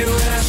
you.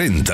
En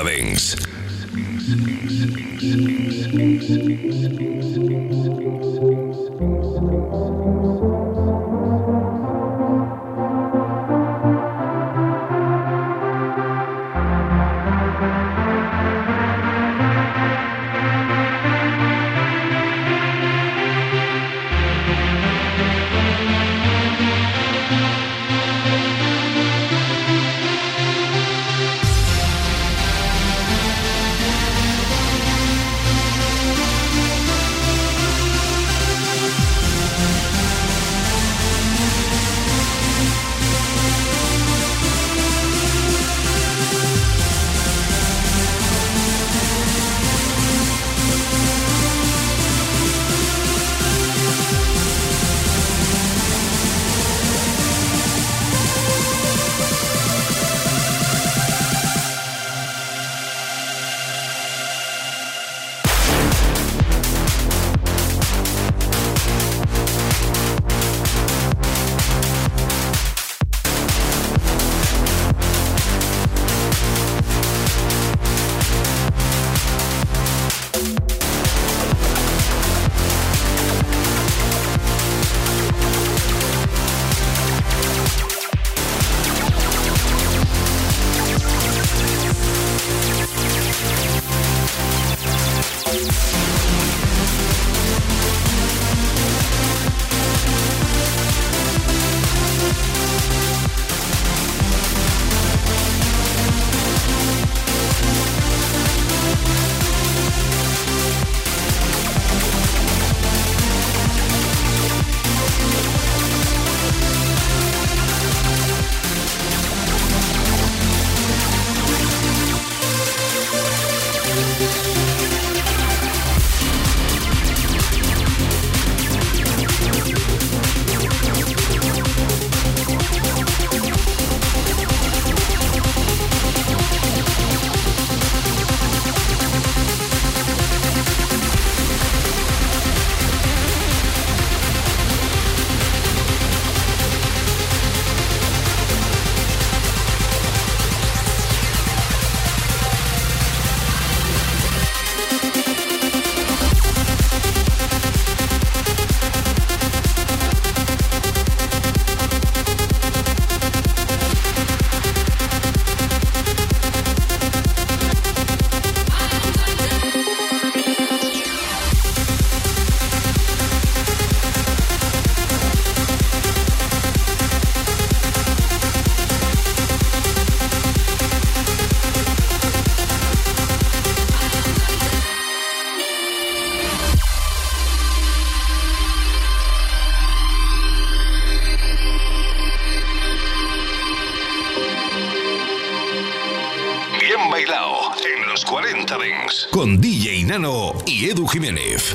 Edu Jiménez.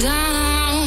Down,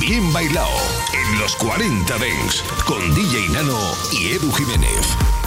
Bien Bailao en los 40 Dents con DJ Nano y Edu Jiménez.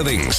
Catarina.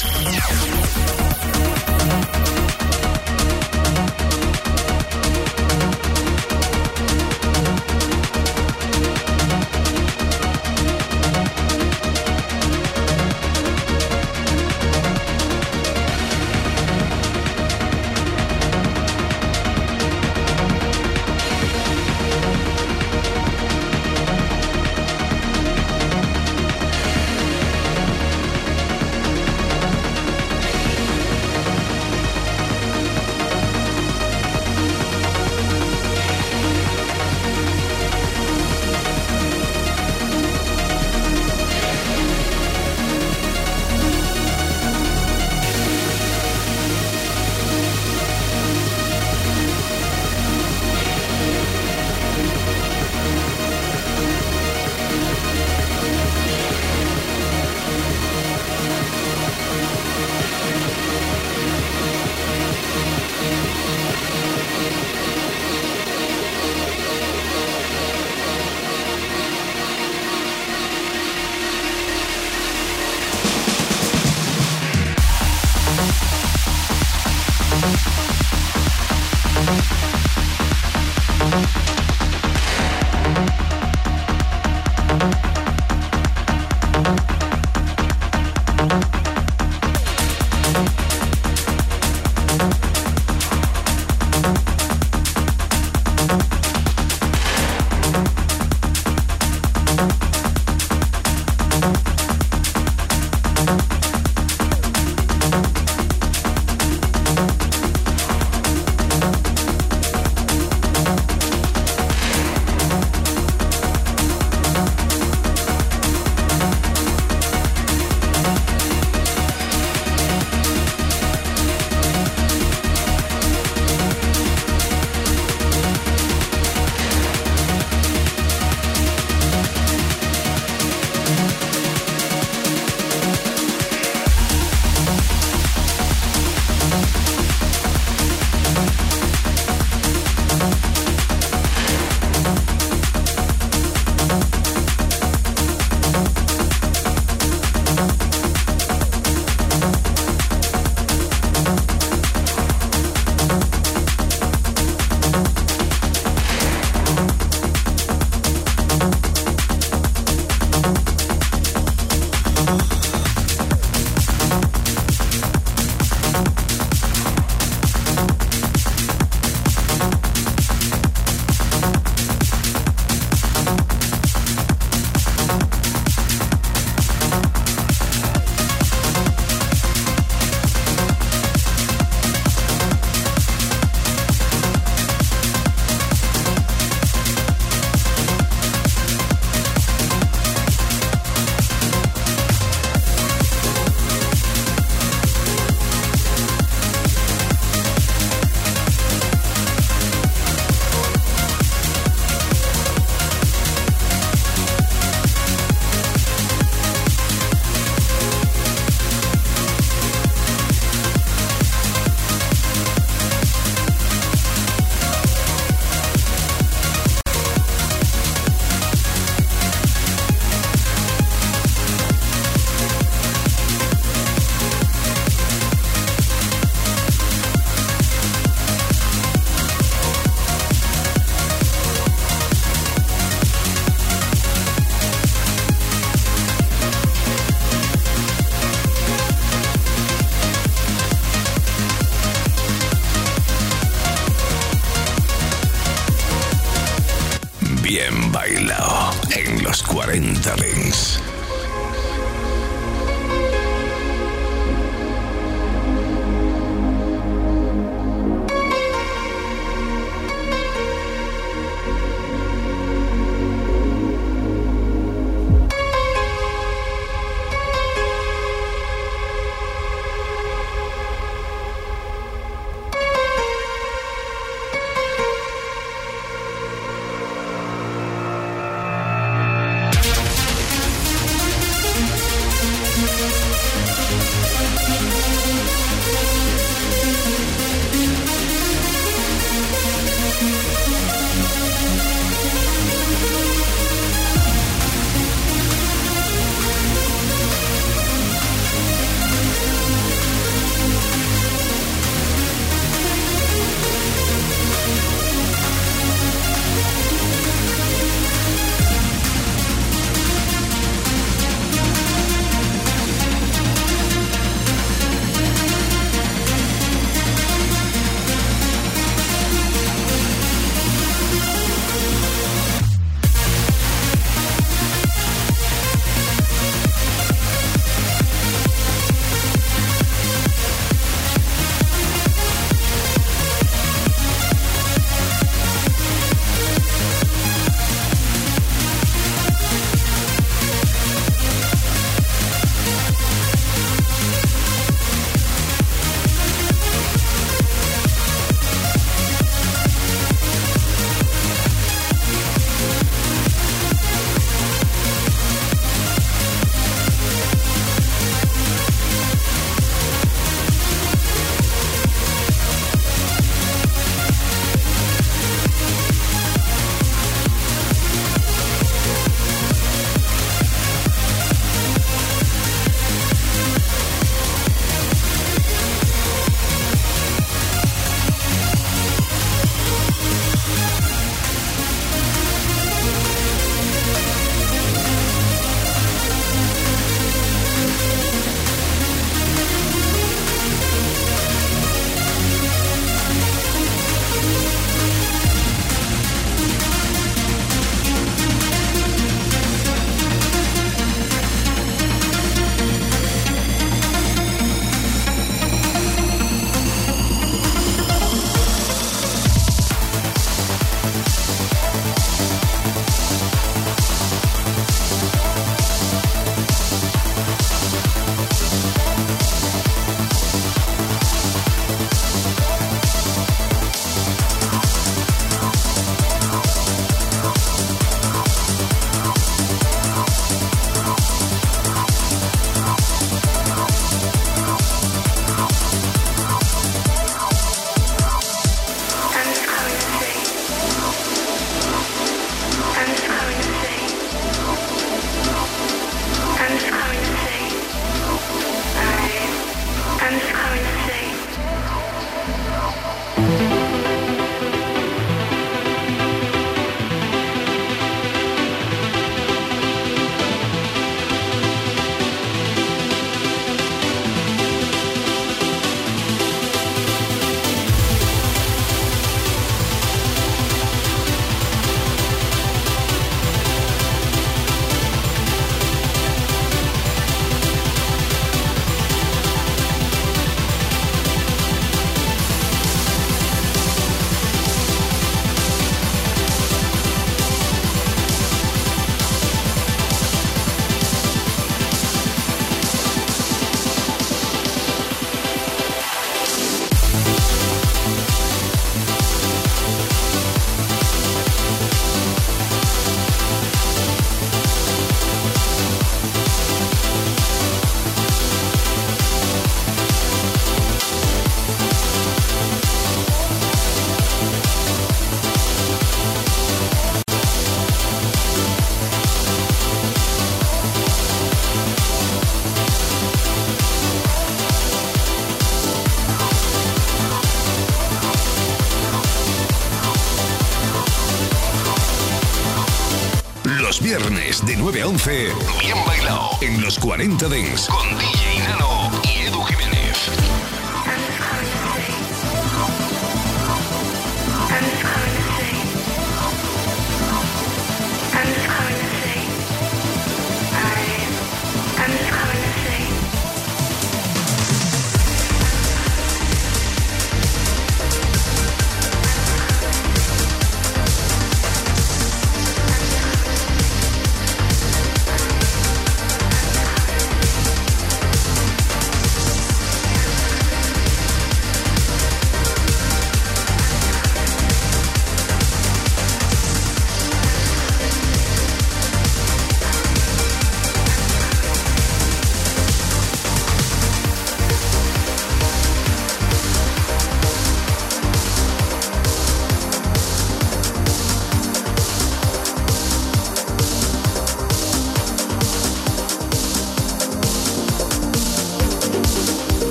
A 11, bien bailado en los 40 Dents con DJ Nano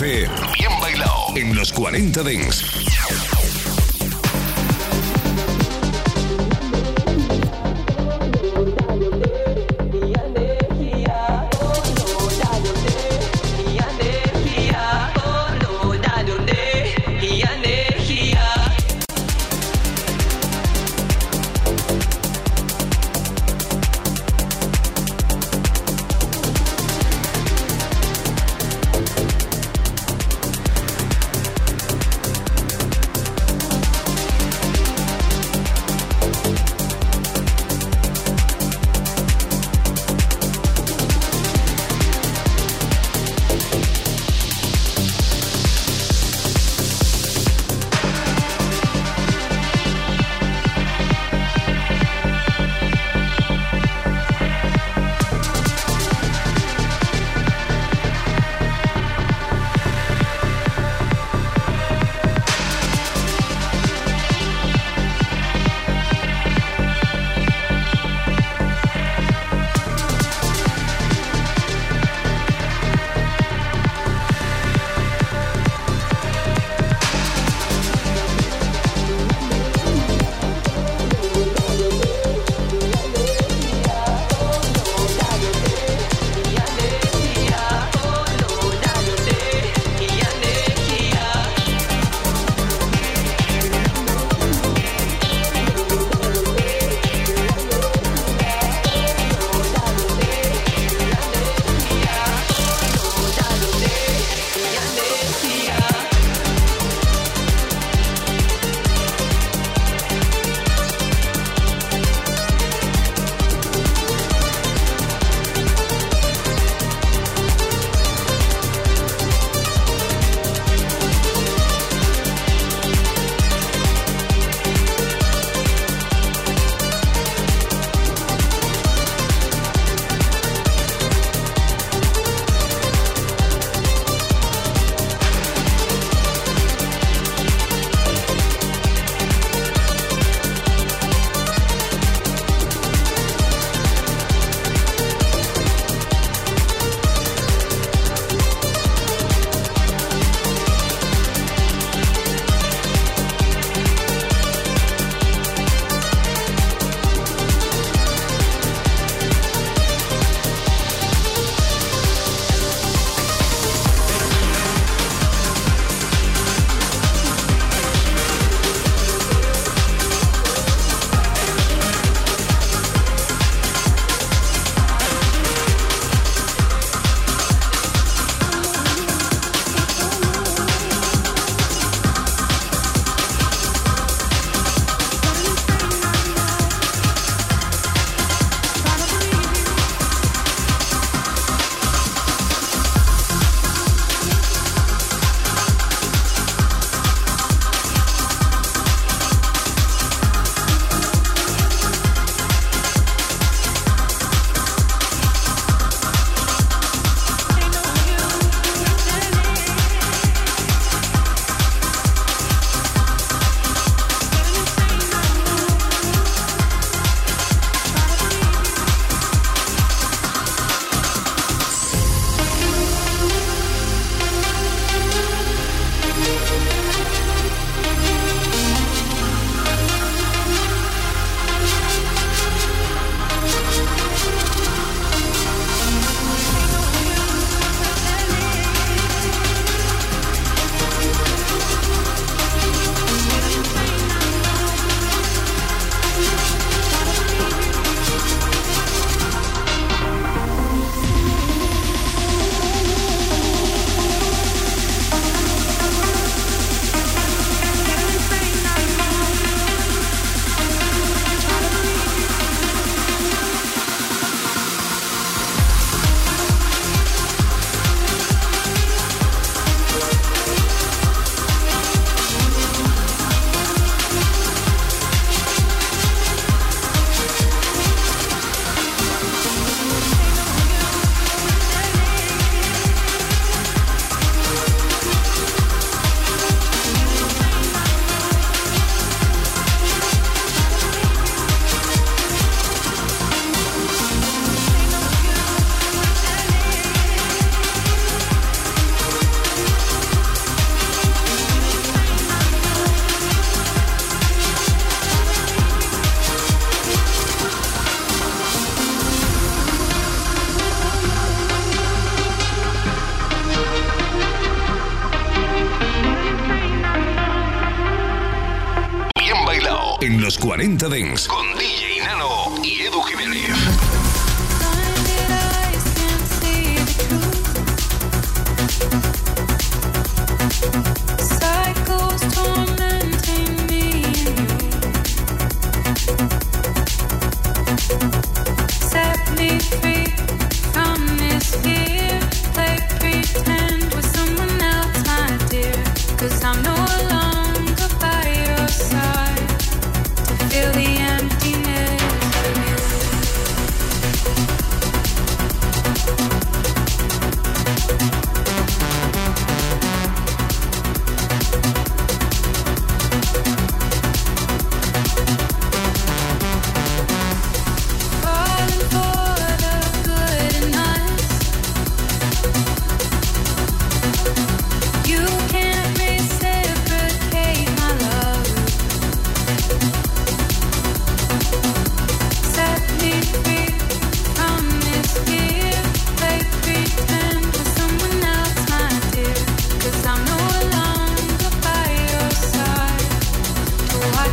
Bien bailado en los 40 Dens.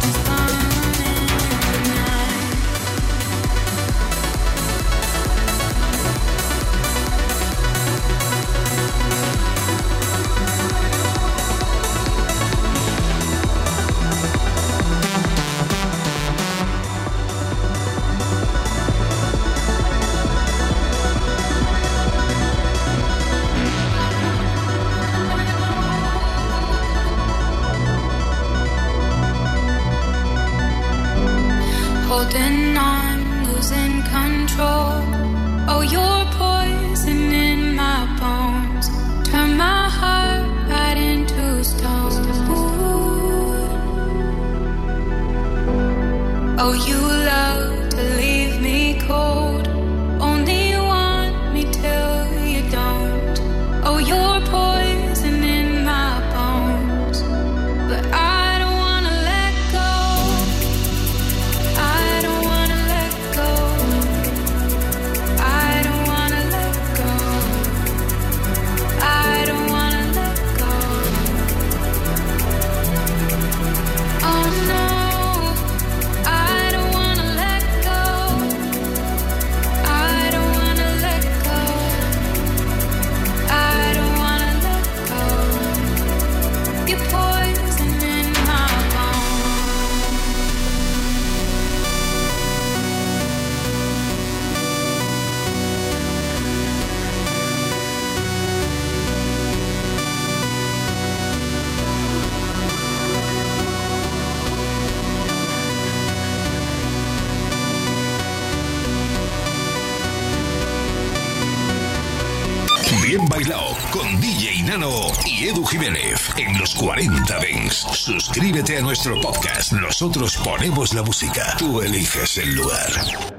just fine. Jiménez en los 40 Dents. Suscríbete a nuestro podcast. Nosotros ponemos la música. Tú eliges el lugar.